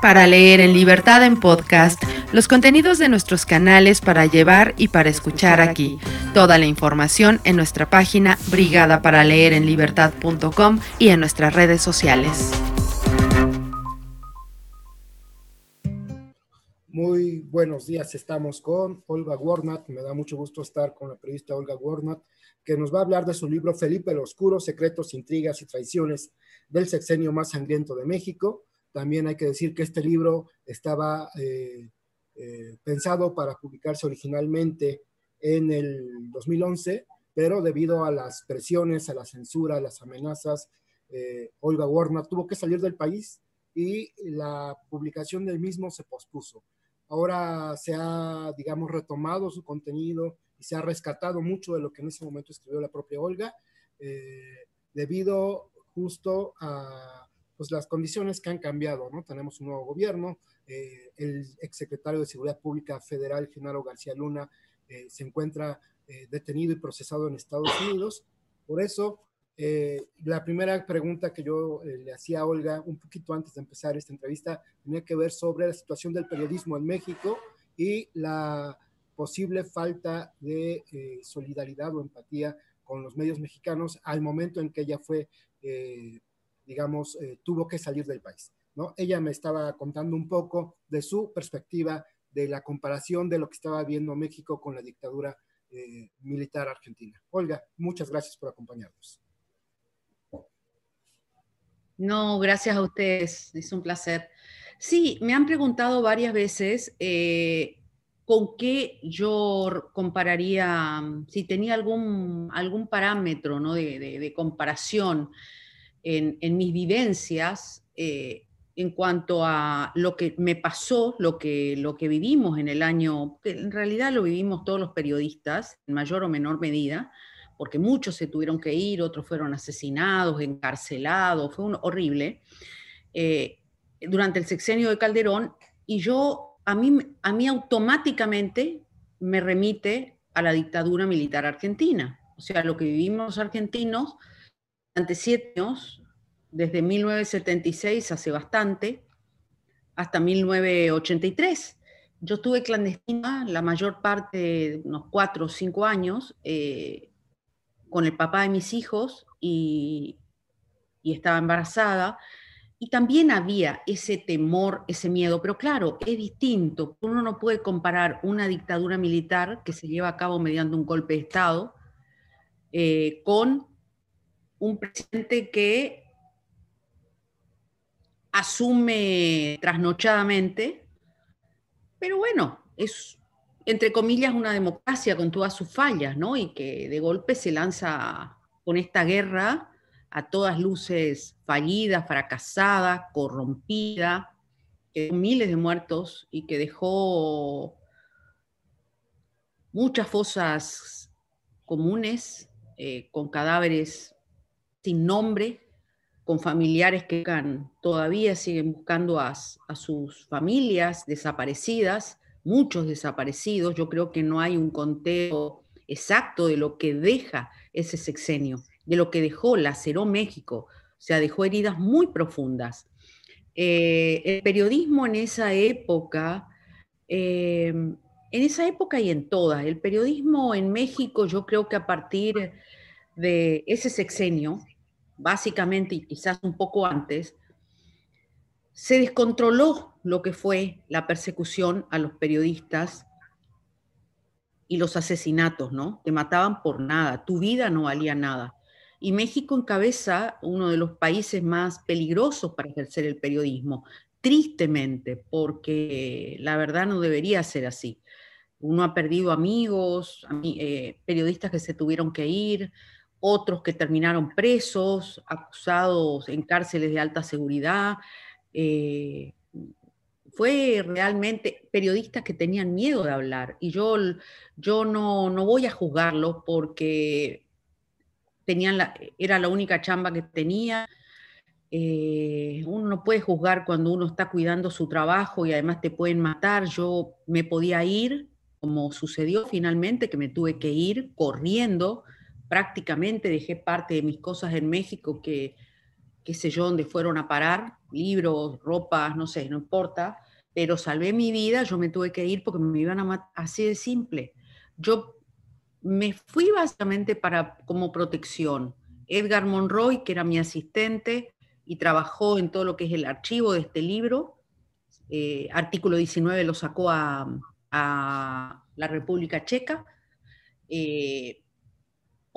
Para leer en libertad en podcast, los contenidos de nuestros canales para llevar y para escuchar aquí. Toda la información en nuestra página brigadaparaleerenlibertad.com y en nuestras redes sociales. Muy buenos días, estamos con Olga Warnat. Me da mucho gusto estar con la periodista Olga Warnat, que nos va a hablar de su libro Felipe el Oscuro, Secretos, Intrigas y Traiciones del Sexenio Más Sangriento de México también hay que decir que este libro estaba eh, eh, pensado para publicarse originalmente en el 2011, pero debido a las presiones, a la censura, a las amenazas, eh, Olga Warner tuvo que salir del país y la publicación del mismo se pospuso. Ahora se ha, digamos, retomado su contenido y se ha rescatado mucho de lo que en ese momento escribió la propia Olga, debido justo a pues las condiciones que han cambiado, ¿no? Tenemos un nuevo gobierno, eh, el exsecretario de Seguridad Pública Federal, Genaro García Luna, eh, se encuentra eh, detenido y procesado en Estados Unidos. Por eso, la primera pregunta que yo le hacía a Olga un poquito antes de empezar esta entrevista tenía que ver sobre la situación del periodismo en México y la posible falta de solidaridad o empatía con los medios mexicanos al momento en que ella fue digamos, eh, tuvo que salir del país. ¿no? Ella me estaba contando un poco de su perspectiva de la comparación de lo que estaba viendo México con la dictadura eh, militar argentina. Olga, muchas gracias por acompañarnos. No, gracias a ustedes, es un placer. Sí, me han preguntado varias veces eh, con qué yo compararía, si tenía algún, algún parámetro ¿no? de, de comparación en, mis vivencias eh, en cuanto a lo que me pasó, lo que, lo que vivimos en el año, en realidad lo vivimos todos los periodistas, en mayor o menor medida, porque muchos se tuvieron que ir, otros fueron asesinados, encarcelados, fue un, horrible, eh, durante el sexenio de Calderón, y yo, a mí, a mí automáticamente me remite a la dictadura militar argentina. O sea, lo que vivimos los argentinos durante siete años, desde 1976, hace bastante, hasta 1983. Yo estuve clandestina la mayor parte, unos cuatro o cinco años, eh, con el papá de mis hijos y, y estaba embarazada. Y también había ese temor, ese miedo, pero claro, es distinto. Uno no puede comparar una dictadura militar que se lleva a cabo mediante un golpe de Estado eh, con un presidente que asume trasnochadamente, pero bueno, es entre comillas una democracia con todas sus fallas, ¿no? Y que de golpe se lanza con esta guerra a todas luces fallida, fracasada, corrompida, que miles de muertos y que dejó muchas fosas comunes eh, con cadáveres sin nombre, con familiares que todavía siguen buscando a, sus familias desaparecidas, muchos desaparecidos. Yo creo que no hay un conteo exacto de lo que deja ese sexenio, de lo que dejó, laceró México, o sea, dejó heridas muy profundas. Eh, el periodismo en esa época, eh, en esa época y en todas, el periodismo en México, yo creo que a partir de ese sexenio, básicamente y quizás un poco antes, se descontroló lo que fue la persecución a los periodistas y los asesinatos, ¿no? Te mataban por nada, tu vida no valía nada. Y México encabeza uno de los países más peligrosos para ejercer el periodismo, tristemente, porque la verdad no debería ser así. Uno ha perdido amigos, eh, periodistas que se tuvieron que ir, otros que terminaron presos, acusados en cárceles de alta seguridad. Eh, fue realmente periodistas que tenían miedo de hablar y yo, yo no, no voy a juzgarlo porque tenían era la única chamba que tenía. Eh, uno no puede juzgar cuando uno está cuidando su trabajo y además te pueden matar. Yo me podía ir, como sucedió finalmente, que me tuve que ir corriendo prácticamente dejé parte de mis cosas en México que, qué sé yo, dónde fueron a parar, libros, ropas, no sé, no importa, pero salvé mi vida, yo me tuve que ir porque me iban a matar, así de simple. Yo me fui básicamente para, como protección. Edgar Monroy, que era mi asistente y trabajó en todo lo que es el archivo de este libro, eh, artículo 19 lo sacó a, la República Checa. Eh,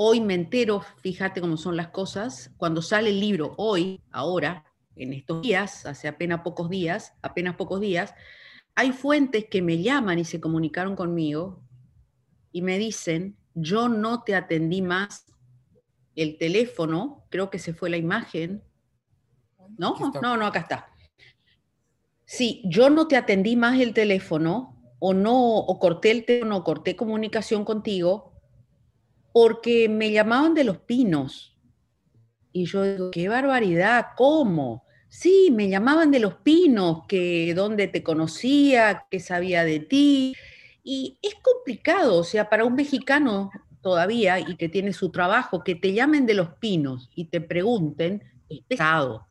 hoy me entero, fíjate cómo son las cosas, cuando sale el libro, hoy, ahora, en estos días, hace apenas pocos días, apenas pocos días, hay fuentes que me llaman y se comunicaron conmigo y me dicen, yo no te atendí más el teléfono, creo que se fue la imagen. ¿No? No, no, acá está. Sí, yo no te atendí más el teléfono o no, o corté el teléfono, o corté comunicación contigo porque me llamaban de los pinos. Y yo digo, qué barbaridad, ¿cómo? Sí, me llamaban de los pinos, que dónde te conocía, que sabía de ti. Y es complicado, o sea, para un mexicano todavía y que tiene su trabajo, que te llamen de los pinos y te pregunten, es pesado.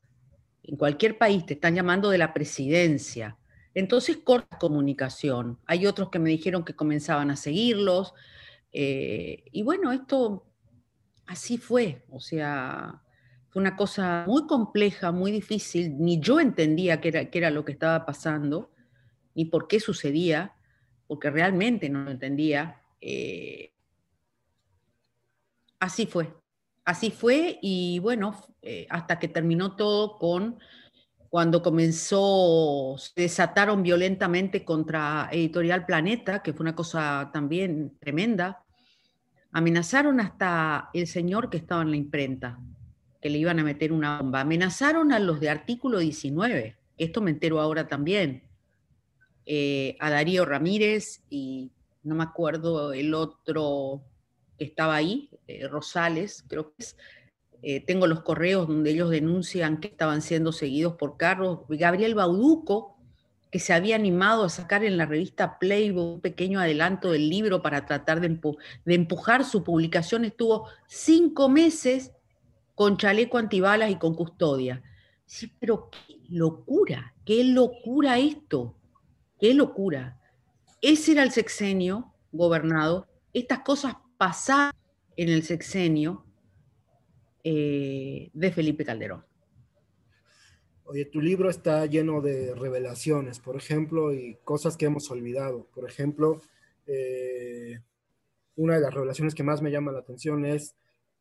En cualquier país te están llamando de la presidencia. Entonces corta comunicación. Hay otros que me dijeron que comenzaban a seguirlos. Eh, y bueno, esto así fue. O sea, fue una cosa muy compleja, muy difícil. Ni yo entendía qué era, qué era lo que estaba pasando, ni por qué sucedía, porque realmente no lo entendía. Eh, así fue. Así fue y bueno, eh, hasta que terminó todo con cuando comenzó, se desataron violentamente contra Editorial Planeta, que fue una cosa también tremenda. Amenazaron hasta el señor que estaba en la imprenta, que le iban a meter una bomba. Amenazaron a los de artículo 19, esto me entero ahora también, eh, a Darío Ramírez y no me acuerdo el otro que estaba ahí, eh, Rosales, creo que es, eh, tengo los correos donde ellos denuncian que estaban siendo seguidos por carros. Gabriel Bauduco, que se había animado a sacar en la revista Playboy un pequeño adelanto del libro para tratar de, empujar su publicación, estuvo cinco meses con chaleco antibalas y con custodia. Sí, pero qué locura, qué locura esto, qué locura. Ese era el sexenio gobernado, estas cosas pasaban en el sexenio, eh, de Felipe Calderón. Oye, tu libro está lleno de revelaciones, por ejemplo, y cosas que hemos olvidado. Por ejemplo, eh, una de las revelaciones que más me llama la atención es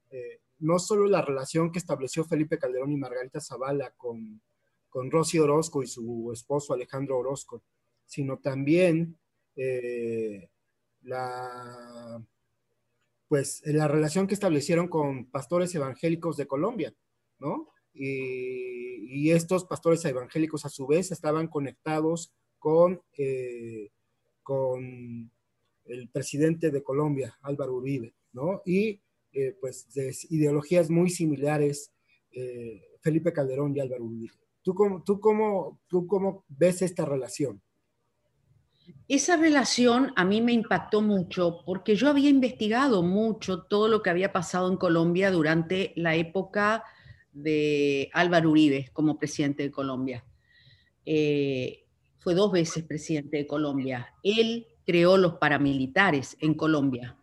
eh, no solo la relación que estableció Felipe Calderón y Margarita Zavala con, con Rosy Orozco y su esposo Alejandro Orozco, sino también la pues la relación que establecieron con pastores evangélicos de Colombia, ¿no? Y, estos pastores evangélicos a su vez estaban conectados con, eh, con el presidente de Colombia, Álvaro Uribe, ¿no? Y eh, pues de ideologías muy similares, eh, Felipe Calderón y Álvaro Uribe. ¿Tú cómo, tú, cómo, ¿Tú cómo ves esta relación? Esa relación a mí me impactó mucho porque yo había investigado mucho todo lo que había pasado en Colombia durante la época de Álvaro Uribe como presidente de Colombia. Eh, fue dos veces presidente de Colombia. Él creó los paramilitares en Colombia,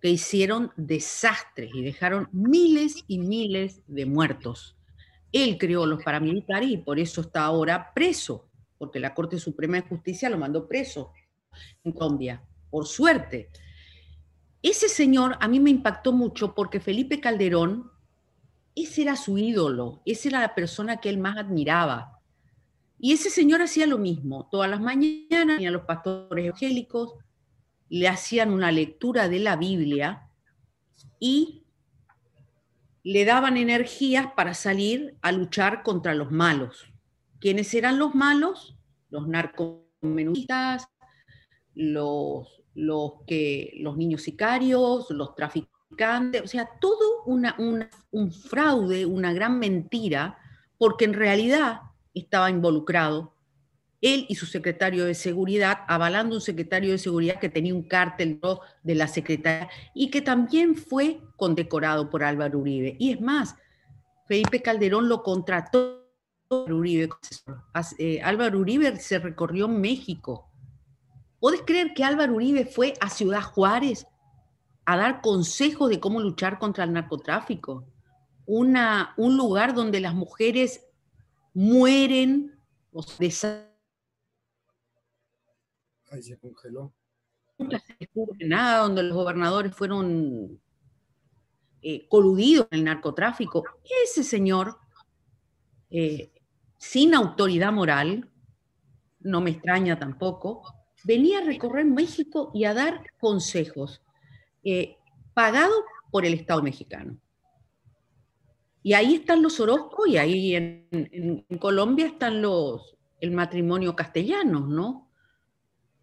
que hicieron desastres y dejaron miles y miles de muertos. Él creó los paramilitares y por eso está ahora preso porque la Corte Suprema de Justicia lo mandó preso en Colombia, por suerte. Ese señor a mí me impactó mucho porque Felipe Calderón, ese era su ídolo, esa era la persona que él más admiraba. Y ese señor hacía lo mismo, todas las mañanas a los pastores evangélicos, le hacían una lectura de la Biblia y le daban energías para salir a luchar contra los malos. ¿Quiénes eran los malos? Los narcomenudistas, los, los, los niños sicarios, los traficantes, o sea, todo un fraude, una gran mentira, porque en realidad estaba involucrado él y su secretario de seguridad, avalando un secretario de seguridad que tenía un cártel de la secretaria y que también fue condecorado por Álvaro Uribe. Y es más, Felipe Calderón lo contrató Uribe. Eh, Álvaro Uribe se recorrió México. ¿Puedes creer que Álvaro Uribe fue a Ciudad Juárez a dar consejos de cómo luchar contra el narcotráfico? Una, un lugar donde las mujeres mueren o se Ahí se congeló. Nunca se descubre nada, donde los gobernadores fueron eh, coludidos en el narcotráfico. Ese señor, eh, sin autoridad moral, no me extraña tampoco, venía a recorrer México y a dar consejos, eh, pagado por el Estado mexicano. Y ahí están los Orozco y ahí en, Colombia están los, el matrimonio castellano, ¿no?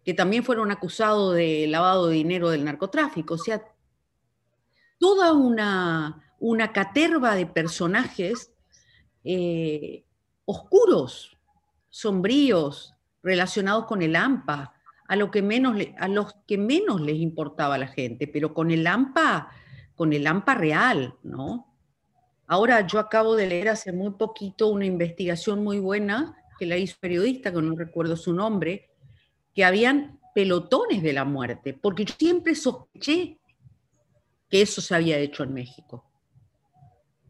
Que también fueron acusados de lavado de dinero del narcotráfico. O sea, toda una, una caterva de personajes eh, oscuros, sombríos, relacionados con el AMPA, a, lo que menos a los que menos les importaba a la gente, pero con el AMPA, con el AMPA real, ¿no? Ahora yo acabo de leer hace muy poquito una investigación muy buena que la hizo periodista, que no recuerdo su nombre, que habían pelotones de la muerte, porque yo siempre sospeché que eso se había hecho en México.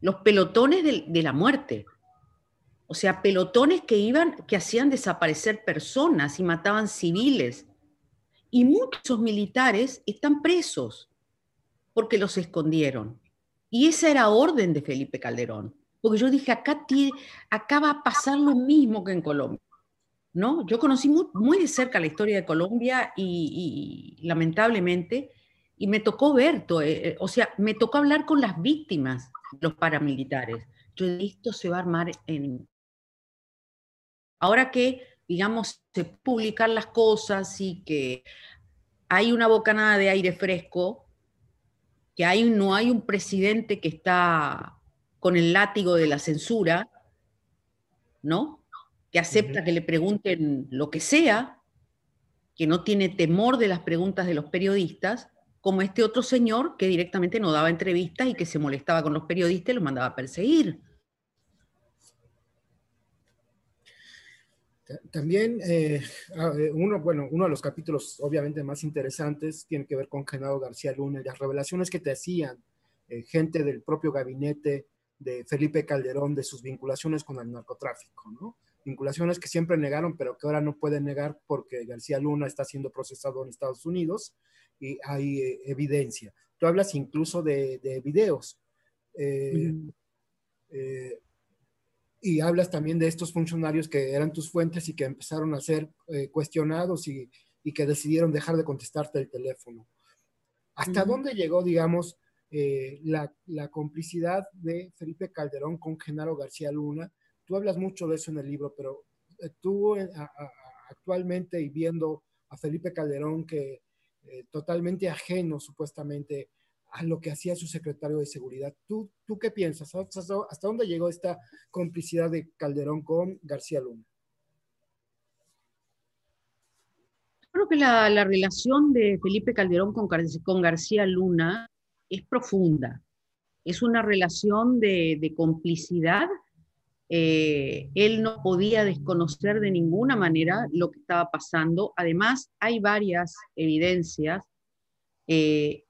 Los pelotones de la muerte. O sea, pelotones que iban, que hacían desaparecer personas y mataban civiles. Y muchos militares están presos porque los escondieron. Y esa era orden de Felipe Calderón, porque yo dije, acá, acá va a pasar lo mismo que en Colombia. ¿no? Yo conocí muy, de cerca la historia de Colombia y, lamentablemente, y me tocó ver, eh, eh, o sea, me tocó hablar con las víctimas, los paramilitares. Yo dije, esto se va a armar en... Ahora que, digamos, se publican las cosas y que hay una bocanada de aire fresco, que hay, no hay un presidente que está con el látigo de la censura, ¿no? Que acepta que le pregunten lo que sea, que no tiene temor de las preguntas de los periodistas, como este otro señor que directamente no daba entrevistas y que se molestaba con los periodistas y los mandaba a perseguir. También eh, ah, eh, uno, bueno, uno de los capítulos obviamente más interesantes tiene que ver con Genaro García Luna y las revelaciones que te hacían eh, gente del propio gabinete de Felipe Calderón de sus vinculaciones con el narcotráfico, ¿no? Vinculaciones que siempre negaron, pero que ahora no pueden negar porque García Luna está siendo procesado en Estados Unidos y hay evidencia. Tú hablas incluso de, videos y hablas también de estos funcionarios que eran tus fuentes y que empezaron a ser eh, cuestionados y, que decidieron dejar de contestarte el teléfono. ¿Hasta dónde llegó, digamos, eh, la, complicidad de Felipe Calderón con Genaro García Luna? Tú hablas mucho de eso en el libro, pero eh, tú actualmente y viendo a Felipe Calderón que totalmente ajeno supuestamente a lo que hacía su secretario de seguridad. ¿Tú, tú qué piensas? ¿Hasta, dónde llegó esta complicidad de Calderón con García Luna? Creo que la, relación de Felipe Calderón con, García Luna es profunda. Es una relación de, complicidad. Eh, él no podía desconocer de ninguna manera lo que estaba pasando. Además, hay varias evidencias. Eh,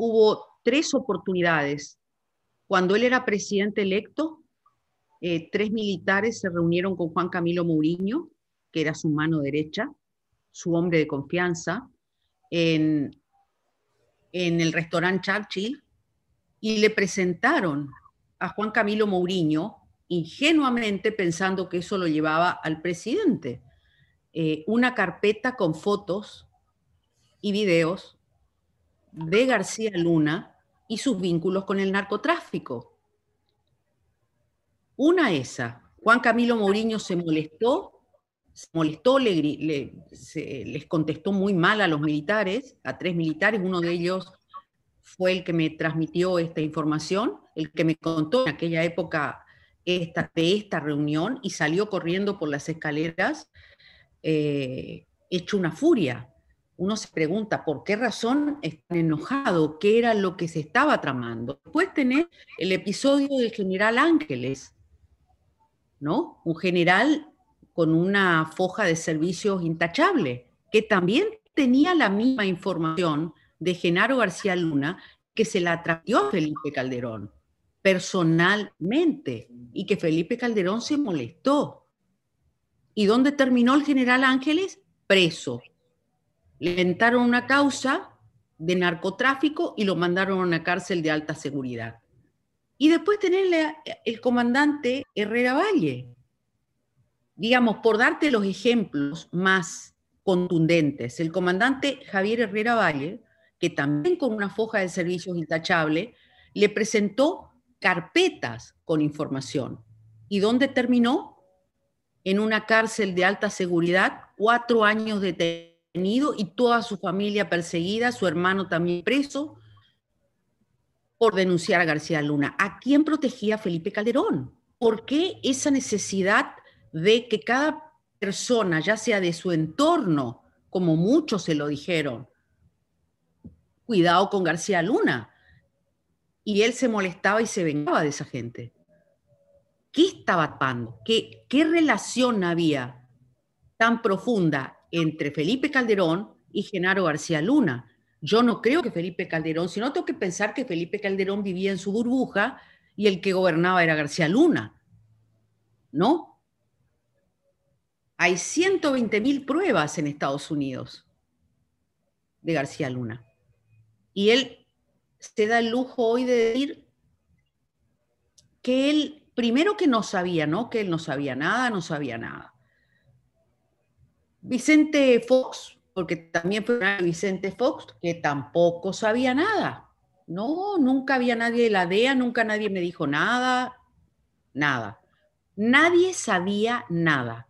hubo tres oportunidades. Cuando él era presidente electo, eh, tres militares se reunieron con Juan Camilo Mourinho, que era su mano derecha, su hombre de confianza, en, el restaurante Churchill y le presentaron a Juan Camilo Mourinho, ingenuamente pensando que eso lo llevaba al presidente, eh, una carpeta con fotos y videos de García Luna y sus vínculos con el narcotráfico. Una esa, Juan Camilo Mourinho se molestó, se molestó, les contestó muy mal a los militares, a tres militares, uno de ellos fue el que me transmitió esta información, el que me contó en aquella época esta, de esta reunión y salió corriendo por las escaleras eh, hecho una furia uno se pregunta por qué razón están enojados, qué era lo que se estaba tramando. Después tenés el episodio del general Ángeles, ¿no? Un general con una foja de servicios intachable, que también tenía la misma información de Genaro García Luna que se la trató a Felipe Calderón personalmente y que Felipe Calderón se molestó. ¿Y dónde terminó el general Ángeles? Preso. Le inventaron una causa de narcotráfico y lo mandaron a una cárcel de alta seguridad. Y después tenerle el comandante Herrera Valle. Digamos, por darte los ejemplos más contundentes, el comandante Javier Herrera Valle, que también con una foja de servicios intachable, le presentó carpetas con información. ¿Y dónde terminó? En una cárcel de alta seguridad, cuatro años y toda su familia perseguida, su hermano también preso, por denunciar a García Luna. ¿A quién protegía Felipe Calderón? ¿Por qué esa necesidad de que cada persona, ya sea de su entorno, como muchos se lo dijeron, cuidado con García Luna, y él se molestaba y se vengaba de esa gente. ¿Qué estaba pasando? ¿Qué, ¿Qué relación había tan profunda entre Felipe Calderón y Genaro García Luna? Yo no creo que Felipe Calderón, sino tengo que pensar que Felipe Calderón vivía en su burbuja y el que gobernaba era García Luna. ¿No? Hay 120 mil pruebas en Estados Unidos de García Luna. Y él se da el lujo hoy de decir que él, primero que no sabía, ¿no? Que él no sabía nada, no sabía nada. Vicente Fox, porque también fue Vicente Fox, que tampoco sabía nada. No, nunca había nadie de la DEA, nunca nadie me dijo nada, nada. Nadie sabía nada.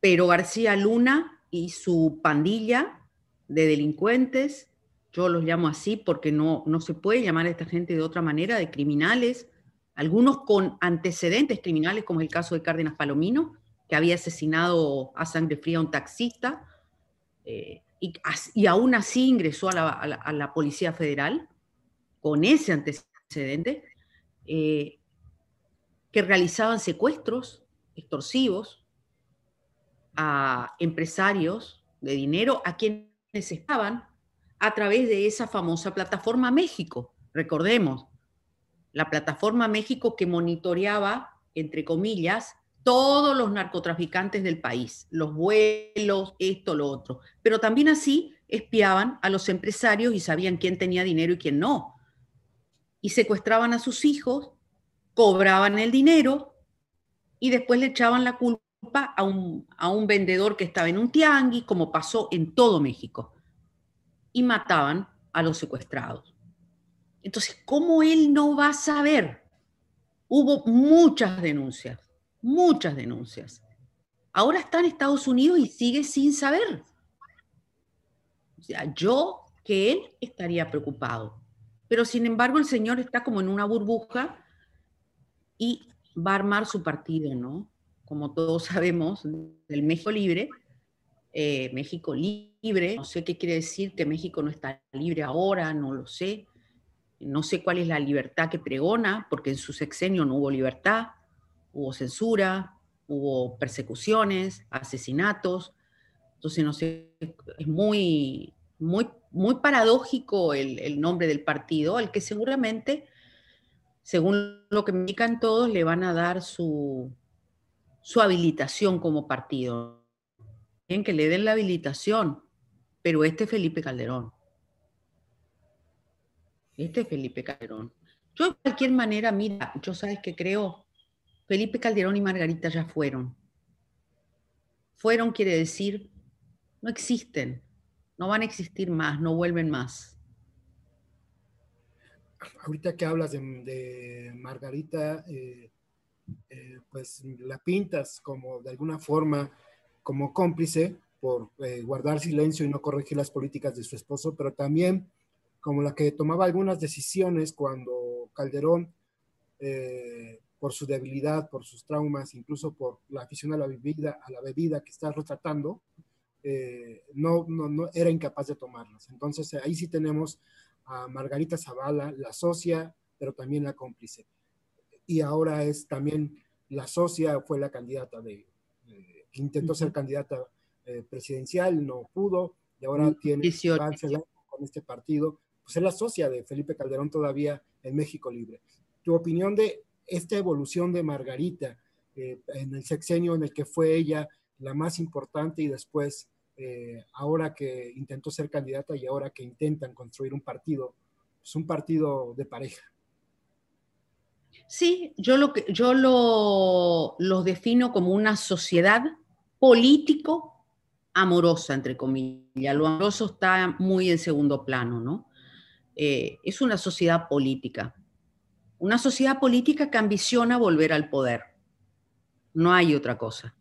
Pero García Luna y su pandilla de delincuentes yo los llamo así porque no, no se puede llamar a esta gente de otra manera, de criminales, algunos con antecedentes criminales, como es el caso de Cárdenas Palomino, que había asesinado a sangre fría a un taxista, eh, y, aún así ingresó a la, Policía Federal con ese antecedente, eh, que realizaban secuestros extorsivos a empresarios de dinero a quienes estaban a través de esa famosa plataforma México. Recordemos, la plataforma México que monitoreaba, entre comillas, todos los narcotraficantes del país, los vuelos, esto, lo otro. Pero también así espiaban a los empresarios y sabían quién tenía dinero y quién no. Y secuestraban a sus hijos, cobraban el dinero y después le echaban la culpa a un, a un vendedor que estaba en un tianguis, como pasó en todo México y mataban a los secuestrados. Entonces, ¿cómo él no va a saber? Hubo muchas denuncias, muchas denuncias. Ahora está en Estados Unidos y sigue sin saber. O sea, yo que él estaría preocupado. Pero sin embargo, el señor está como en una burbuja y va a armar su partido, ¿no? Como todos sabemos, del México Libre, eh, México libre. No sé qué quiere decir que México no está libre ahora, no lo sé. No sé cuál es la libertad que pregona, porque en su sexenio no hubo libertad, hubo censura, hubo persecuciones, asesinatos. Entonces, no sé, es muy, muy, muy paradójico el, nombre del partido, al que seguramente, según lo que me indican todos, le van a dar su, su habilitación como partido que le den la habilitación, pero este es Felipe Calderón. Este es Felipe Calderón. Yo de cualquier manera, mira, yo sabes que creo, Felipe Calderón y Margarita ya fueron. Fueron quiere decir, no existen, no van a existir más, no vuelven más. Ahorita que hablas de, Margarita, eh, eh, pues la pintas como de alguna forma como cómplice por eh, guardar silencio y no corregir las políticas de su esposo, pero también como la que tomaba algunas decisiones cuando Calderón, por su debilidad, por sus traumas, incluso por la afición a la bebida, a la bebida que está retratando, eh, no, no, era incapaz de tomarlas. Entonces ahí sí tenemos a Margarita Zavala, la socia, pero también la cómplice. Y ahora es también la socia, fue la candidata de, intentó ser candidata eh, presidencial, no pudo, y ahora tiene con este partido, pues es la socia de Felipe Calderón todavía en México Libre. Tu opinión de esta evolución de Margarita eh, en el sexenio en el que fue ella la más importante y después, eh, ahora que intentó ser candidata y ahora que intentan construir un partido, es pues un partido de pareja. Sí, yo lo yo lo, defino como una sociedad político amorosa, entre comillas. Lo amoroso está muy en segundo plano, ¿no? Eh, es una sociedad política. Una sociedad política que ambiciona volver al poder. No hay otra cosa.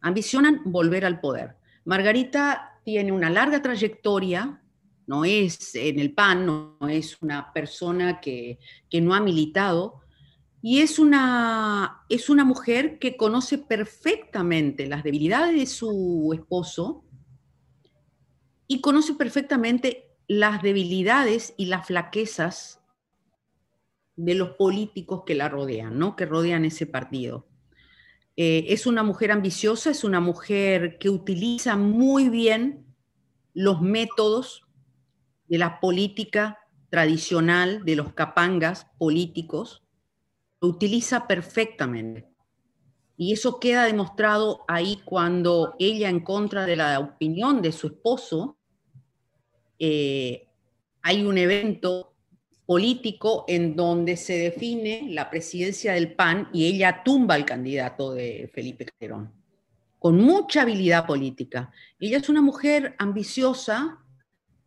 Ambicionan volver al poder. Margarita tiene una larga trayectoria, no es en el PAN, no, es una persona que, que no ha militado, y es una, es una mujer que conoce perfectamente las debilidades de su esposo y conoce perfectamente las debilidades y las flaquezas de los políticos que la rodean, ¿no? que rodean ese partido. Eh, es una mujer ambiciosa, es una mujer que utiliza muy bien los métodos de la política tradicional, de los capangas políticos, lo utiliza perfectamente. Y eso queda demostrado ahí cuando ella, en contra de la opinión de su esposo, eh, hay un evento político en donde se define la presidencia del PAN y ella tumba al candidato de Felipe Calderón, con mucha habilidad política. Ella es una mujer ambiciosa,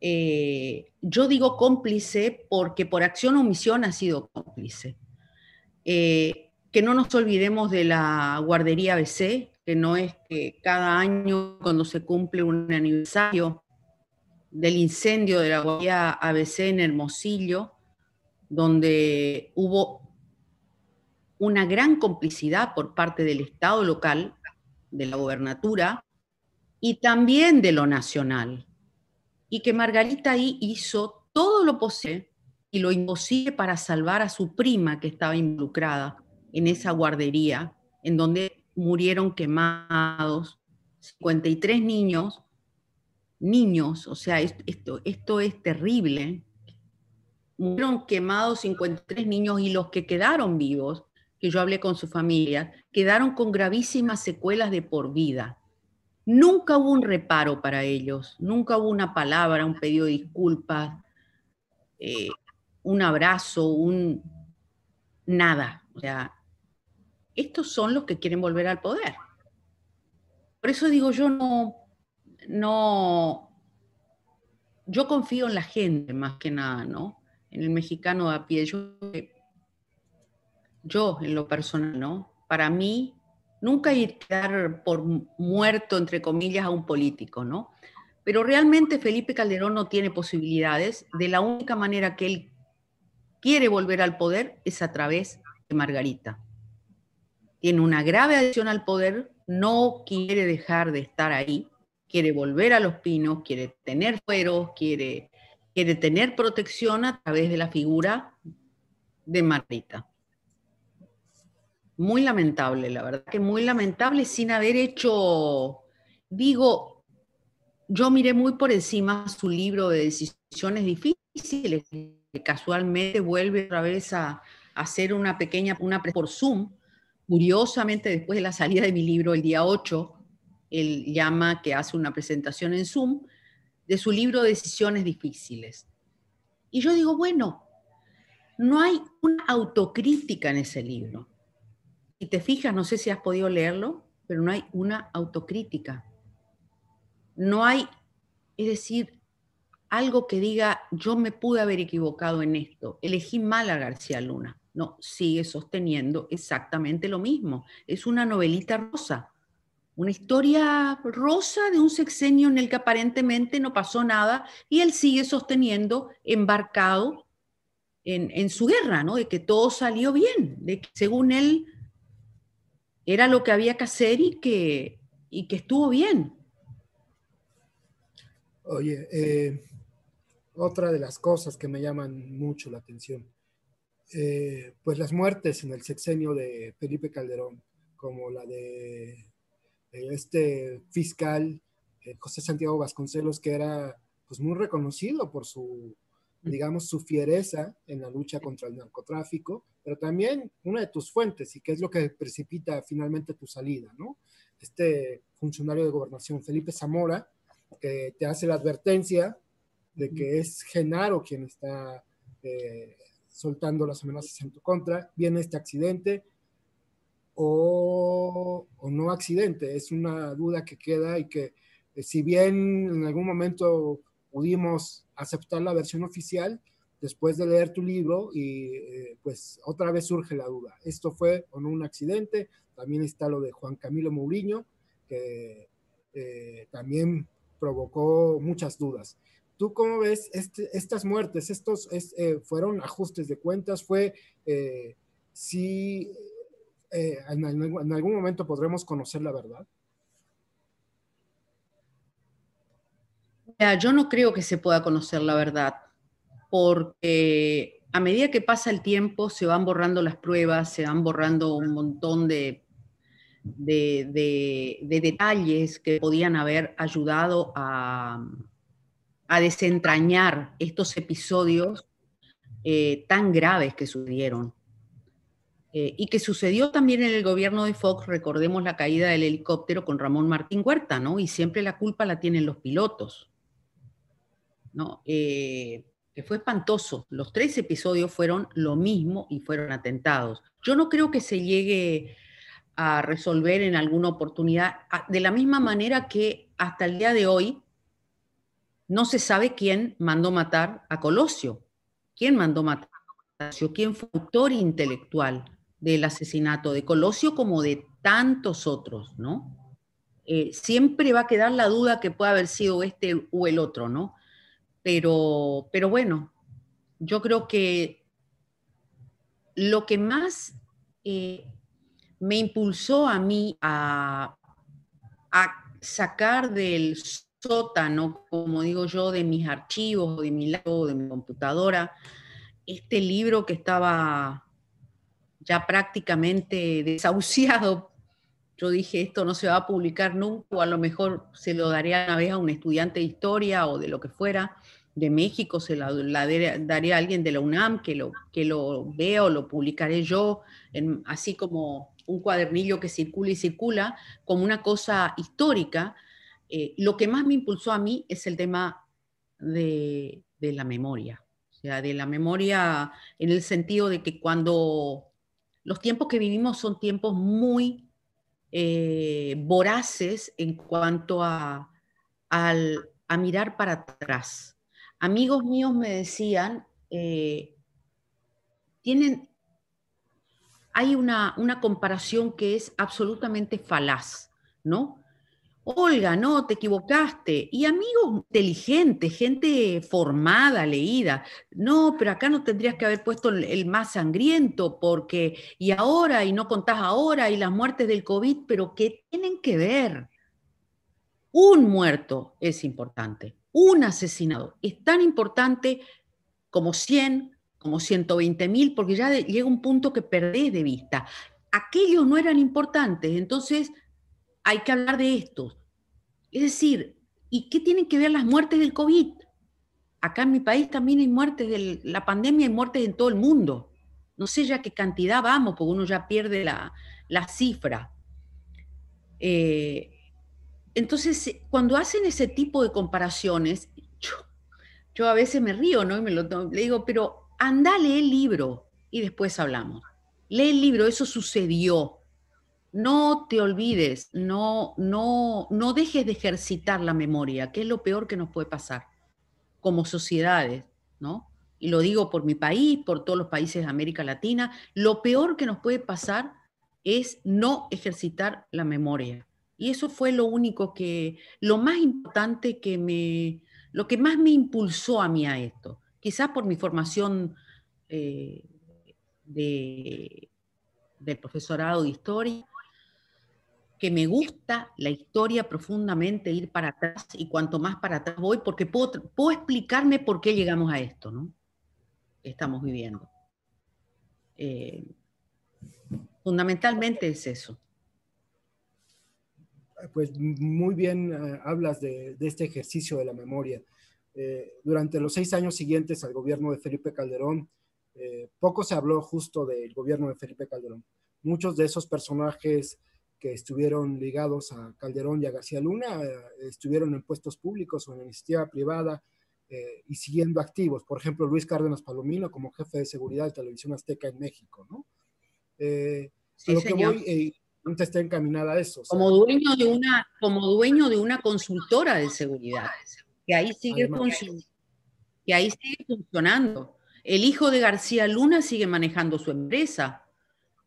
eh, yo digo cómplice porque por acción o omisión ha sido cómplice. Eh, que no nos olvidemos de la guardería ABC, que no es que cada año cuando se cumple un aniversario del incendio de la guardería ABC en Hermosillo, donde hubo una gran complicidad por parte del Estado local, de la gobernatura y también de lo nacional. Y que Margarita ahí hizo todo lo posible y lo imposible para salvar a su prima que estaba involucrada en esa guardería, en donde murieron quemados 53 niños, niños, o sea, esto, esto es terrible. Murieron quemados 53 niños y los que quedaron vivos, que yo hablé con su familia, quedaron con gravísimas secuelas de por vida. Nunca hubo un reparo para ellos, nunca hubo una palabra, un pedido de disculpas. Eh, un abrazo, un nada. O sea, estos son los que quieren volver al poder. Por eso digo, yo no, no, yo confío en la gente más que nada, ¿no? En el mexicano a pie. Yo, yo en lo personal, ¿no? Para mí, nunca ir a quedar por muerto, entre comillas, a un político, ¿no? Pero realmente Felipe Calderón no tiene posibilidades. De la única manera que él quiere volver al poder es a través de Margarita. Tiene una grave adicción al poder, no quiere dejar de estar ahí, quiere volver a los pinos, quiere tener fueros, quiere, quiere tener protección a través de la figura de Margarita. Muy lamentable, la verdad que muy lamentable sin haber hecho, digo, yo miré muy por encima su libro de decisiones difíciles que casualmente vuelve otra vez a, hacer una pequeña, una por Zoom. Curiosamente, después de la salida de mi libro el día 8, él llama que hace una presentación en Zoom de su libro Decisiones Difíciles. Y yo digo, bueno, no hay una autocrítica en ese libro. Y te fijas, no sé si has podido leerlo, pero no hay una autocrítica. No hay, es decir, algo que diga, yo me pude haber equivocado en esto, elegí mal a García Luna. No, sigue sosteniendo exactamente lo mismo. Es una novelita rosa, una historia rosa de un sexenio en el que aparentemente no pasó nada y él sigue sosteniendo, embarcado en, su guerra, ¿no? De que todo salió bien, de que según él era lo que había que hacer y que, y que estuvo bien. Oye, eh, otra de las cosas que me llaman mucho la atención, eh, pues las muertes en el sexenio de Felipe Calderón, como la de este fiscal José Santiago Vasconcelos, que era pues muy reconocido por su, digamos, su fiereza en la lucha contra el narcotráfico, pero también una de tus fuentes y que es lo que precipita finalmente tu salida, ¿no? Este funcionario de gobernación, Felipe Zamora, que te hace la advertencia de que es Genaro quien está eh, soltando las amenazas en tu contra, viene este accidente o, o no accidente, es una duda que queda y que eh, si bien en algún momento pudimos aceptar la versión oficial después de leer tu libro y eh, pues otra vez surge la duda. ¿Esto fue o no un accidente? También está lo de Juan Camilo Mourinho, que eh, también provocó muchas dudas. ¿Tú cómo ves este, estas muertes? ¿Estos eh, fueron ajustes de cuentas? ¿Fue si en, en algún momento podremos conocer la verdad? yo no creo que se pueda conocer la verdad, porque a medida que pasa el tiempo se van borrando las pruebas, se van borrando un montón de, de, detalles que podían haber ayudado a, desentrañar estos episodios eh, tan graves que sucedieron. Eh, y que sucedió también en el gobierno de Fox, recordemos la caída del helicóptero con Ramón Martín Huerta, ¿no? Y siempre la culpa la tienen los pilotos. ¿no? Eh, que fue espantoso. Los tres episodios fueron lo mismo y fueron atentados. Yo no creo que se llegue a resolver en alguna oportunidad, de la misma manera que hasta el día de hoy no se sabe quién mandó matar a Colosio, quién mandó matar a Colosio, quién fue autor intelectual del asesinato de Colosio como de tantos otros, ¿no? Eh, siempre va a quedar la duda que puede haber sido este o el otro, ¿no? Pero, pero bueno, yo creo que lo que más eh, me impulsó a mí a, sacar del sótano, como digo yo, de mis archivos, de mi lado, de mi computadora, este libro que estaba ya prácticamente desahuciado. Yo dije, esto no se va a publicar nunca, o a lo mejor se lo daría una vez a un estudiante de historia o de lo que fuera de México se la, daré a alguien de la UNAM que lo, que lo vea o lo publicaré yo, así como un cuadernillo que circula y circula, como una cosa histórica. Eh, lo que más me impulsó a mí es el tema de, la memoria, o sea, de la memoria en el sentido de que cuando los tiempos que vivimos son tiempos muy eh, voraces en cuanto a, mirar para atrás amigos míos me decían, eh, tienen, hay una comparación que es absolutamente falaz, ¿no? Olga, no, te equivocaste. Y amigos inteligentes, gente formada, leída. No, pero acá no tendrías que haber puesto el, más sangriento, porque, y ahora, y no contás ahora, y las muertes del COVID, pero ¿qué tienen que ver? Un muerto es importante, un asesinado es tan importante como 100, como 120 mil, porque ya llega un punto que perdés de vista. Aquellos no eran importantes, entonces hay que hablar de estos. Es decir, ¿y qué tienen que ver las muertes del COVID? Acá en mi país también hay muertes de la pandemia, hay muertes en todo el mundo. No sé ya qué cantidad vamos, porque uno ya pierde la, cifra. Eh, entonces, cuando hacen ese tipo de comparaciones, yo, a veces me río, ¿no? Y me lo le digo, pero anda, lee el libro y después hablamos. Lee el libro, eso sucedió. No te olvides, no, no, no dejes de ejercitar la memoria, que es lo peor que nos puede pasar como sociedades, ¿no? Y lo digo por mi país, por todos los países de América Latina, lo peor que nos puede pasar es no ejercitar la memoria. Y eso fue lo único que, lo más importante que me, lo que más me impulsó a mí a esto. Quizás por mi formación eh, de, del profesorado de historia, que me gusta la historia profundamente, ir para atrás y cuanto más para atrás voy, porque puedo, explicarme por qué llegamos a esto, ¿no? Estamos viviendo. Eh, fundamentalmente es eso. Pues muy bien eh, hablas de, este ejercicio de la memoria. Eh, durante los seis años siguientes al gobierno de Felipe Calderón, poco se habló justo del gobierno de Felipe Calderón. Muchos de esos personajes que estuvieron ligados a Calderón y a García Luna estuvieron en puestos públicos o en iniciativa privada y siguiendo activos. Por ejemplo, Luis Cárdenas Palomino como jefe de seguridad de Televisión Azteca en México, ¿no? Eh, sí, señor. que voy, está encaminada a eso. como, dueño de una, como dueño de una consultora de seguridad, que ahí sigue, que ahí sigue funcionando. El hijo de García Luna sigue manejando su empresa.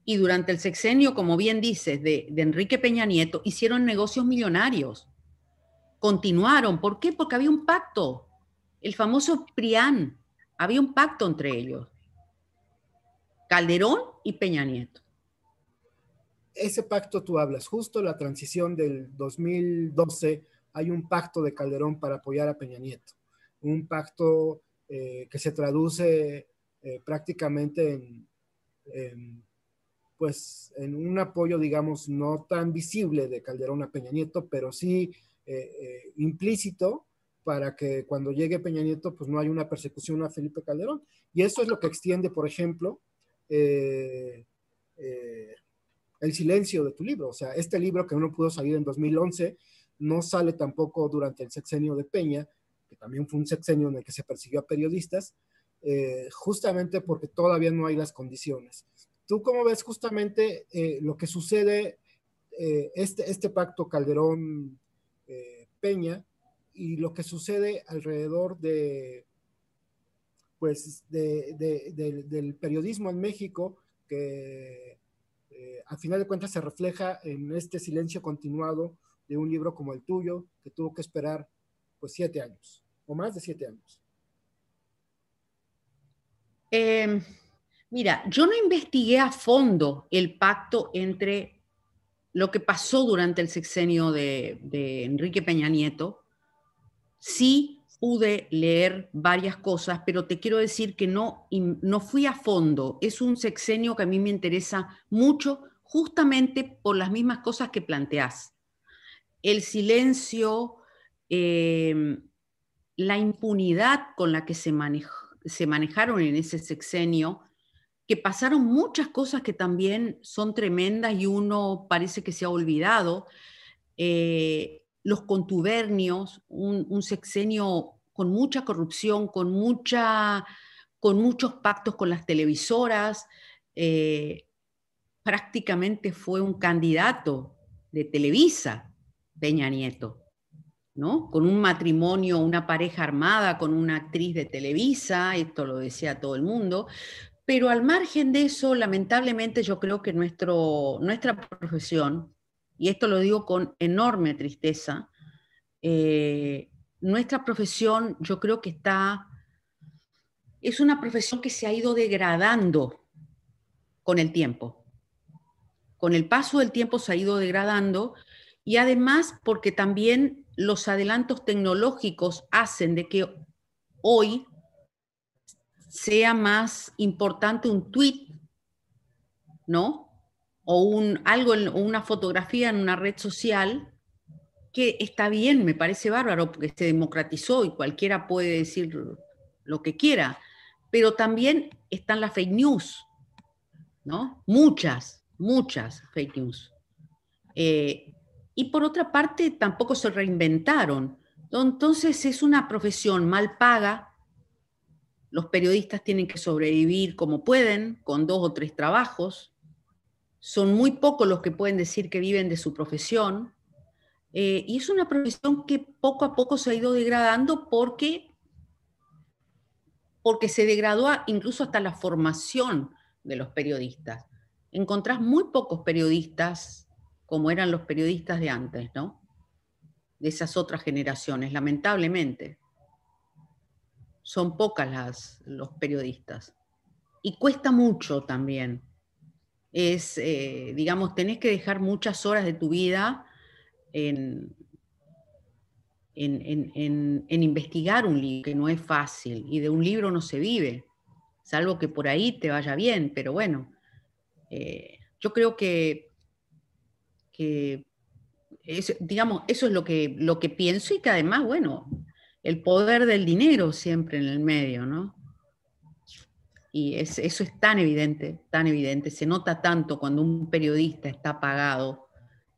Y durante el sexenio, como bien dices, de, Enrique Peña Nieto, hicieron negocios millonarios. Continuaron. ¿Por qué? Porque había un pacto. El famoso PRIAN. Había un pacto entre ellos. Calderón y Peña Nieto. Ese pacto tú hablas, justo la transición del 2012, hay un pacto de Calderón para apoyar a Peña Nieto, un pacto eh, que se traduce eh, prácticamente en, pues, en un apoyo, digamos, no tan visible de Calderón a Peña Nieto, pero sí eh, implícito para que cuando llegue Peña Nieto, pues no haya una persecución a Felipe Calderón. Y eso es lo que extiende, por ejemplo, eh, eh, el silencio de tu libro. O sea, este libro que no pudo salir en 2011 no sale tampoco durante el sexenio de Peña, que también fue un sexenio en el que se persiguió a periodistas, eh, justamente porque todavía no hay las condiciones. ¿Tú cómo ves justamente lo que sucede, este, este pacto Calderón-Peña y lo que sucede alrededor de pues del periodismo en México que eh, al final de cuentas se refleja en este silencio continuado de un libro como el tuyo que tuvo que esperar pues siete años o más de siete años. Em, mira, yo no investigué a fondo el pacto entre lo que pasó durante el sexenio de, Enrique Peña Nieto, sí pude leer varias cosas, pero te quiero decir que no, no fui a fondo. Es un sexenio que a mí me interesa mucho justamente por las mismas cosas que planteás. El silencio, em, la impunidad con la que se manejaron en ese sexenio, que pasaron muchas cosas que también son tremendas y uno parece que se ha olvidado. Eh, los contubernios, un, sexenio con mucha corrupción, con, mucha, con muchos pactos con las televisoras. Eh, prácticamente fue un candidato de Televisa, Peña Nieto, ¿no? Con un matrimonio, una pareja armada con una actriz de Televisa, esto lo decía todo el mundo, pero al margen de eso, lamentablemente yo creo que nuestro, nuestra profesión, y esto lo digo con enorme tristeza, eh, nuestra profesión yo creo que está, es una profesión que se ha ido degradando con el tiempo. Con el paso del tiempo se ha ido degradando y además porque también los adelantos tecnológicos hacen de que hoy sea más importante un tweet, ¿no? o un, algo, o una fotografía en una red social, que está bien, me parece bárbaro, porque se democratizó y cualquiera puede decir lo que quiera, pero también están las fake news, ¿no? Muchas, muchas fake news. Eh, y por otra parte, tampoco se reinventaron. Entonces es una profesión mal paga. Los periodistas tienen que sobrevivir como pueden, con dos o tres trabajos son muy pocos los que pueden decir que viven de su profesión. Eh, y es una profesión que poco a poco se ha ido degradando porque, porque se degradó incluso hasta la formación de los periodistas. Encontrás muy pocos periodistas como eran los periodistas de antes, ¿no? De esas otras generaciones, lamentablemente. Son pocas las, los periodistas. Y cuesta mucho también es, eh, digamos, tenés que dejar muchas horas de tu vida en, en, investigar un libro, que no es fácil, y de un libro no se vive, salvo que por ahí te vaya bien, pero bueno, eh, yo creo que, digamos, eso es lo que, lo que pienso y que además, bueno, el poder del dinero siempre en el medio, ¿no? Y eso es tan evidente, tan evidente, se nota tanto cuando un periodista está pagado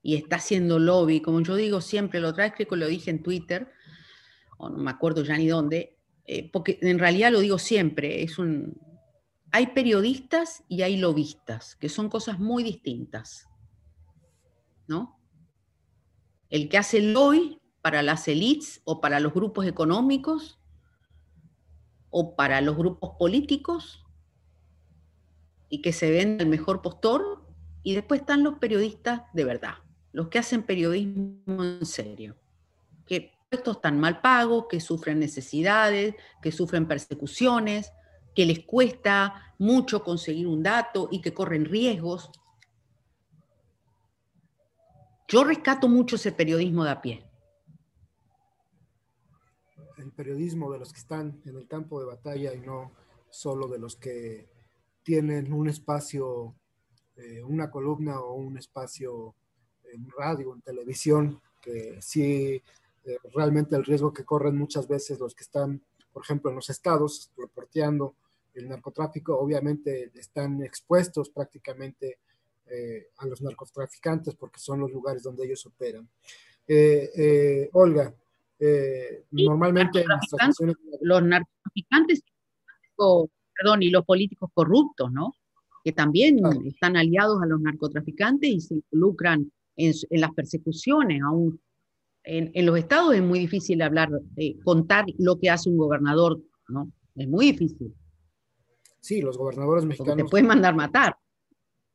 y está haciendo lobby, como yo digo siempre, lo traes, que lo dije en Twitter, o no me acuerdo ya ni dónde, eh, porque en realidad lo digo siempre, es un, hay periodistas y hay lobistas, que son cosas muy distintas, ¿no? El que hace lobby para las elites o para los grupos económicos o para los grupos políticos y que se vende el mejor postor, y después están los periodistas de verdad, los que hacen periodismo en serio, que estos están mal pagos, que sufren necesidades, que sufren persecuciones, que les cuesta mucho conseguir un dato y que corren riesgos. Yo rescato mucho ese periodismo de a pie. Periodismo de los que están en el campo de batalla y no solo de los que tienen un espacio, eh, una columna o un espacio en radio, en televisión, que sí, eh, realmente el riesgo que corren muchas veces los que están, por ejemplo, en los estados, reporteando el narcotráfico, obviamente están expuestos prácticamente eh, a los narcotraficantes porque son los lugares donde ellos operan. Eh, eh, normalmente los narcotraficantes, perdón, y los políticos corruptos, ¿no? Que también están aliados a los narcotraficantes y se involucran en, las persecuciones. Aún en, en, los estados es muy difícil hablar, contar lo que hace un gobernador, ¿no? Es muy difícil. Sí, los gobernadores mexicanos. te pueden mandar matar.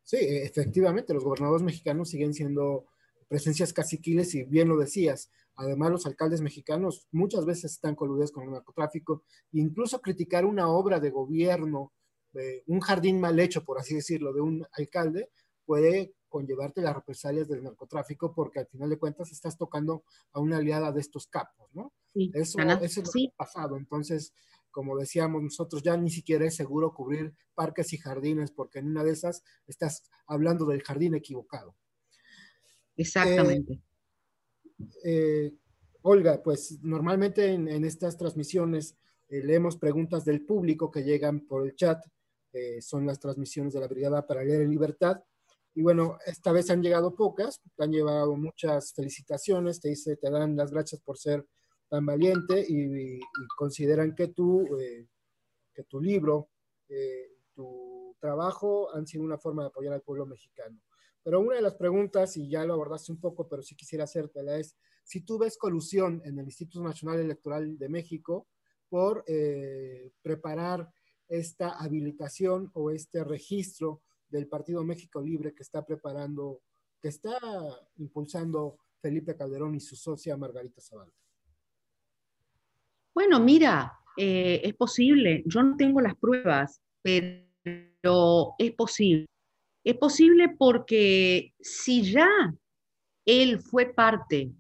Sí, efectivamente, los gobernadores mexicanos siguen siendo presencias caciquiles y bien lo decías. Además, los alcaldes mexicanos muchas veces están coludidos con el narcotráfico. Incluso criticar una obra de gobierno, un jardín mal hecho, por así decirlo, de un alcalde, puede conllevarte las represalias del narcotráfico porque al final de cuentas estás tocando a una aliada de estos capos, ¿no? Sí, eso, es lo que ha pasado. Entonces, como decíamos nosotros, ya ni siquiera es seguro cubrir parques y jardines, porque en una de esas estás hablando del jardín equivocado. Exactamente. Eh, eh, Olga, pues normalmente en, estas transmisiones eh, leemos preguntas del público que llegan por el chat, son las transmisiones de la Brigada para Leer en Libertad. Y bueno, esta vez han llegado pocas, te han llevado muchas felicitaciones, te dice, te dan las gracias por ser tan valiente y, consideran que tu, eh, que tu libro, eh, tu trabajo han sido una forma de apoyar al pueblo mexicano. Pero una de las preguntas, y ya lo abordaste un poco, pero sí quisiera hacértela, es si tú ves colusión en el Instituto Nacional Electoral de México por eh, preparar esta habilitación o este registro del Partido México Libre que está preparando, que está impulsando Felipe Calderón y su socia Margarita Zavala. Bueno, mira, eh, es posible. Yo no tengo las pruebas, pero es posible. Es posible porque si ya él fue parte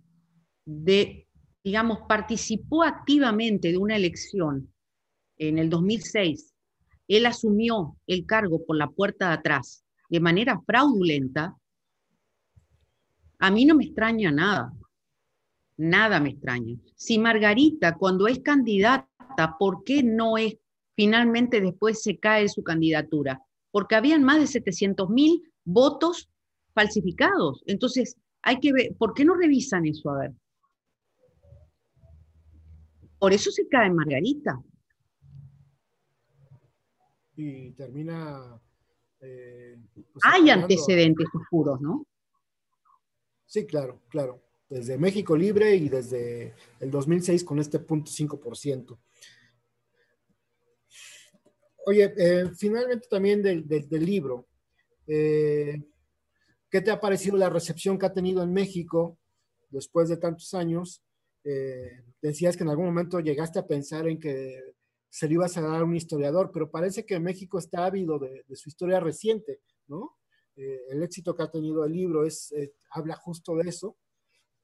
de, digamos, participó activamente de una elección en el 2006, él asumió el cargo por la puerta de atrás de manera fraudulenta, a mí no me extraña nada. Nada me extraña. Si Margarita, cuando es candidata, ¿por qué no es finalmente después se cae su candidatura? Porque habían más de 700 mil votos falsificados. Entonces, hay que ver, ¿por qué no revisan eso? A ver. Por eso se cae Margarita. Y termina... Eh, pues, hay antecedentes oscuros, ¿no? Sí, claro, claro desde México Libre y desde el 2006 con este punto 5%. Oye, eh, finalmente también del, libro, eh, ¿qué te ha parecido la recepción que ha tenido en México después de tantos años? Eh, decías que en algún momento llegaste a pensar en que se le ibas a dar a un historiador, pero parece que México está ávido de, de su historia reciente, ¿no? el éxito que ha tenido el libro es, habla justo de eso.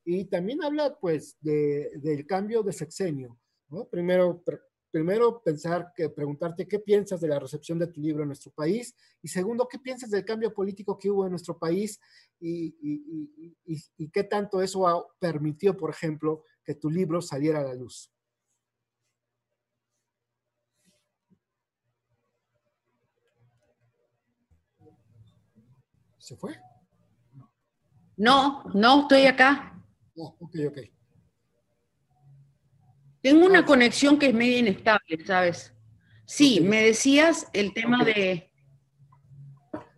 Y también habla, pues, del cambio de sexenio. ¿no? Primero, primero pensar, que, preguntarte qué piensas de la recepción de tu libro en nuestro país y segundo, qué piensas del cambio político que hubo en nuestro país y, y qué tanto eso permitió, por ejemplo, que tu libro saliera a la luz. ¿Se fue? No, no, estoy acá. Oh, ok, ok. Tengo una conexión que es medio inestable, ¿sabes? Sí, me decías el tema de...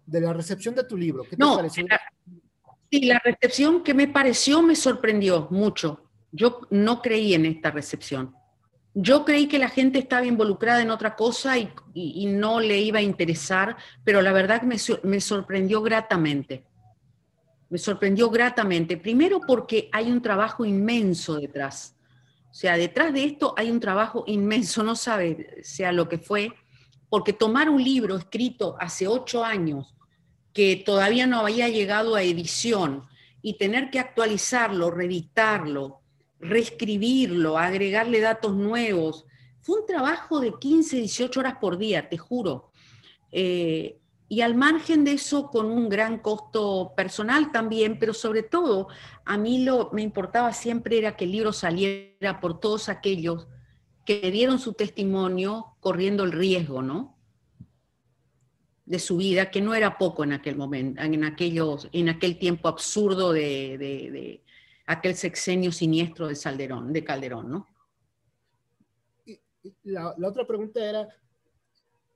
De la recepción de tu libro. ¿Qué te no, pareció? sí, la recepción que me pareció me sorprendió mucho. Yo no creí en esta recepción. Yo creí que la gente estaba involucrada en otra cosa y, no le iba a interesar, pero la verdad me, me sorprendió gratamente. Me sorprendió gratamente. Primero porque hay un trabajo inmenso detrás o sea, detrás de esto hay un trabajo inmenso, no sabe sea lo que fue, porque tomar un libro escrito hace ocho años, que todavía no había llegado a edición, y tener que actualizarlo, reeditarlo, reescribirlo, agregarle datos nuevos, fue un trabajo de 15, 18 horas por día, te juro. Eh, y al margen de eso, con un gran costo personal también, pero sobre todo, a mí lo me importaba siempre era que el libro saliera por todos aquellos que dieron su testimonio corriendo el riesgo, ¿no? De su vida, que no era poco en aquel momento, en, aquellos, en aquel tiempo absurdo de, aquel sexenio siniestro de, Calderón, ¿no? la otra pregunta era,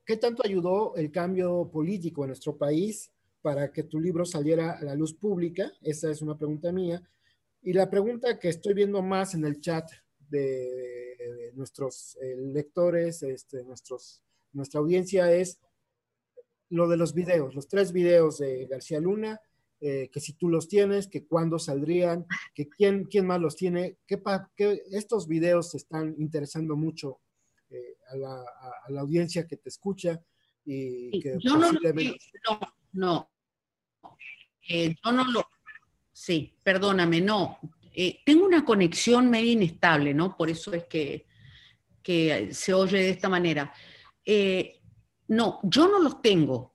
¿Qué tanto ayudó el cambio político en nuestro país para que tu libro saliera a la luz pública? Esa es una pregunta mía. Y la pregunta que estoy viendo más en el chat de, nuestros eh, lectores, este, nuestros, nuestra audiencia es lo de los videos, los tres videos de García Luna, eh, que si tú los tienes, que cuándo saldrían, que quién, quién más los tiene, que, que estos videos están interesando mucho eh, a, la, audiencia que te escucha y que yo posiblemente... No, no, eh, yo no lo... Sí, perdóname, no. Eh, tengo una conexión medio inestable, ¿no? Por eso es que, que se oye de esta manera. no, yo no los tengo.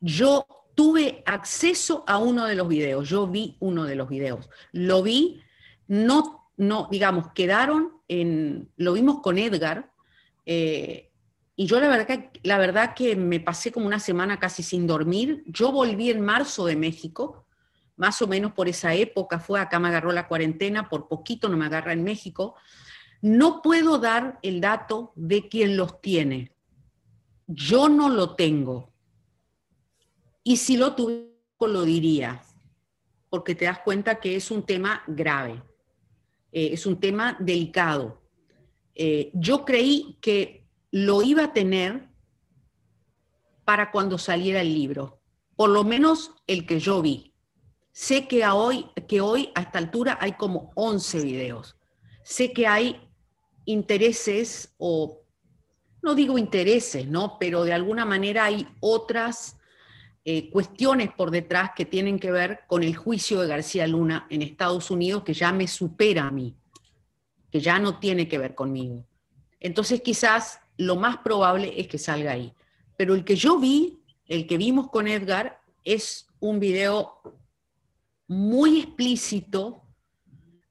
Yo tuve acceso a uno de los videos, yo vi uno de los videos. Lo vi, no, no, digamos, quedaron en, lo vimos con Edgar, eh, y yo la verdad, que, la verdad que me pasé como una semana casi sin dormir. Yo volví en marzo de México, más o menos por esa época fue, acá me agarró la cuarentena, por poquito no me agarra en México. No puedo dar el dato de quién los tiene. Yo no lo tengo. Y si lo tuviera, lo diría, porque te das cuenta que es un tema grave, eh, es un tema delicado eh, yo creí que lo iba a tener para cuando saliera el libro, por lo menos el que yo vi. Sé que, hoy, que hoy a esta altura hay como 11 videos. Sé que hay intereses o, no digo intereses, ¿no? Pero de alguna manera hay otras eh, cuestiones por detrás que tienen que ver con el juicio de García Luna en Estados Unidos que ya me supera a mí que ya no tiene que ver conmigo. Entonces quizás lo más probable es que salga ahí. Pero el que yo vi, el que vimos con Edgar, es un video muy explícito,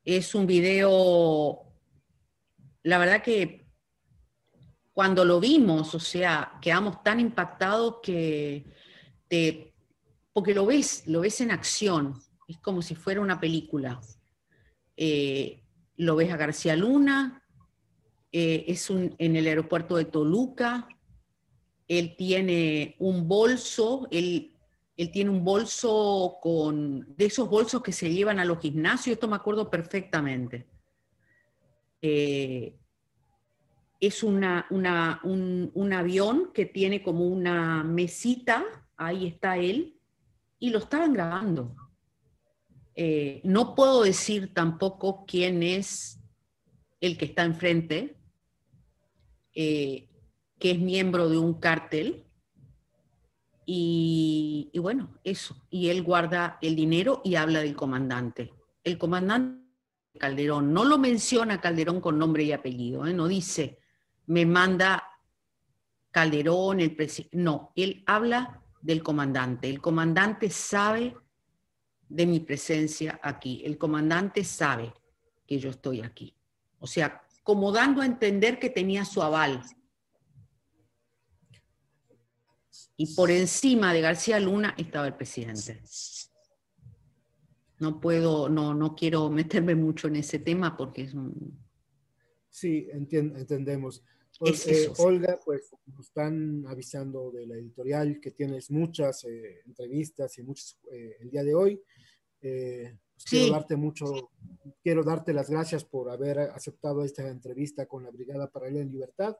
es un video, la verdad que cuando lo vimos, o sea, quedamos tan impactados que te, porque lo ves, lo ves en acción, es como si fuera una película. Eh, lo ves a García Luna, eh, es un, en el aeropuerto de Toluca, él tiene un bolso, él, él, tiene un bolso con, de esos bolsos que se llevan a los gimnasios, esto me acuerdo perfectamente. Eh, es una, un, un, avión que tiene como una mesita, ahí está él, y lo estaban grabando. Eh, no puedo decir tampoco quién es el que está enfrente, eh, que es miembro de un cártel, Y, bueno, eso. Y él guarda el dinero y habla del comandante. El comandante Calderón no lo menciona Calderón con nombre y apellido, ¿eh? no dice, me manda Calderón, el presidente. No, él habla del comandante. El comandante sabe de mi presencia aquí. El comandante sabe que yo estoy aquí. O sea, como dando a entender que tenía su aval. Y por encima de García Luna estaba el presidente. No puedo, no, no quiero meterme mucho en ese tema porque es un... Sí, entendemos. Pues, eh, Olga, pues nos están avisando de la editorial que tienes muchas eh, entrevistas y muchas eh, el día de hoy. Pues, quiero darte mucho, quiero darte las gracias por haber aceptado esta entrevista con la Brigada Paralela en Libertad.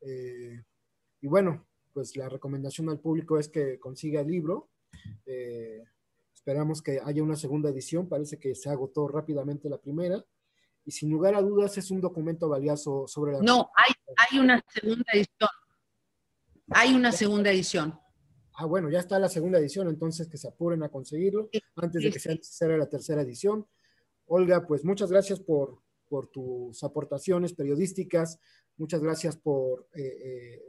y bueno, pues la recomendación al público es que consiga el libro. esperamos que haya una segunda edición. Parece que se agotó rápidamente la primera y sin lugar a dudas es un documento valioso sobre la... No, hay, hay una segunda edición. Hay una segunda edición. Ah, bueno, ya está la segunda edición, entonces que se apuren a conseguirlo antes de que sea necesaria la tercera edición. Olga, pues muchas gracias por, por tus aportaciones periodísticas, muchas gracias por eh, eh,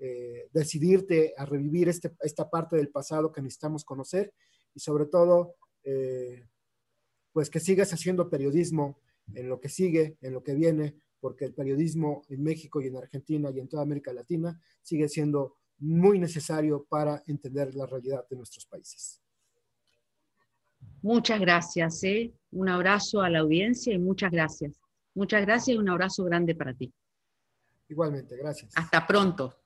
eh, decidirte a revivir este, esta parte del pasado que necesitamos conocer y sobre todo, pues que sigas haciendo periodismo en lo que sigue, en lo que viene, porque el periodismo en México y en Argentina y en toda América Latina sigue siendo muy necesario para entender la realidad de nuestros países. Muchas gracias, ¿eh? un abrazo a la audiencia y muchas gracias. Muchas gracias y un abrazo grande para ti. Igualmente, gracias. Hasta pronto.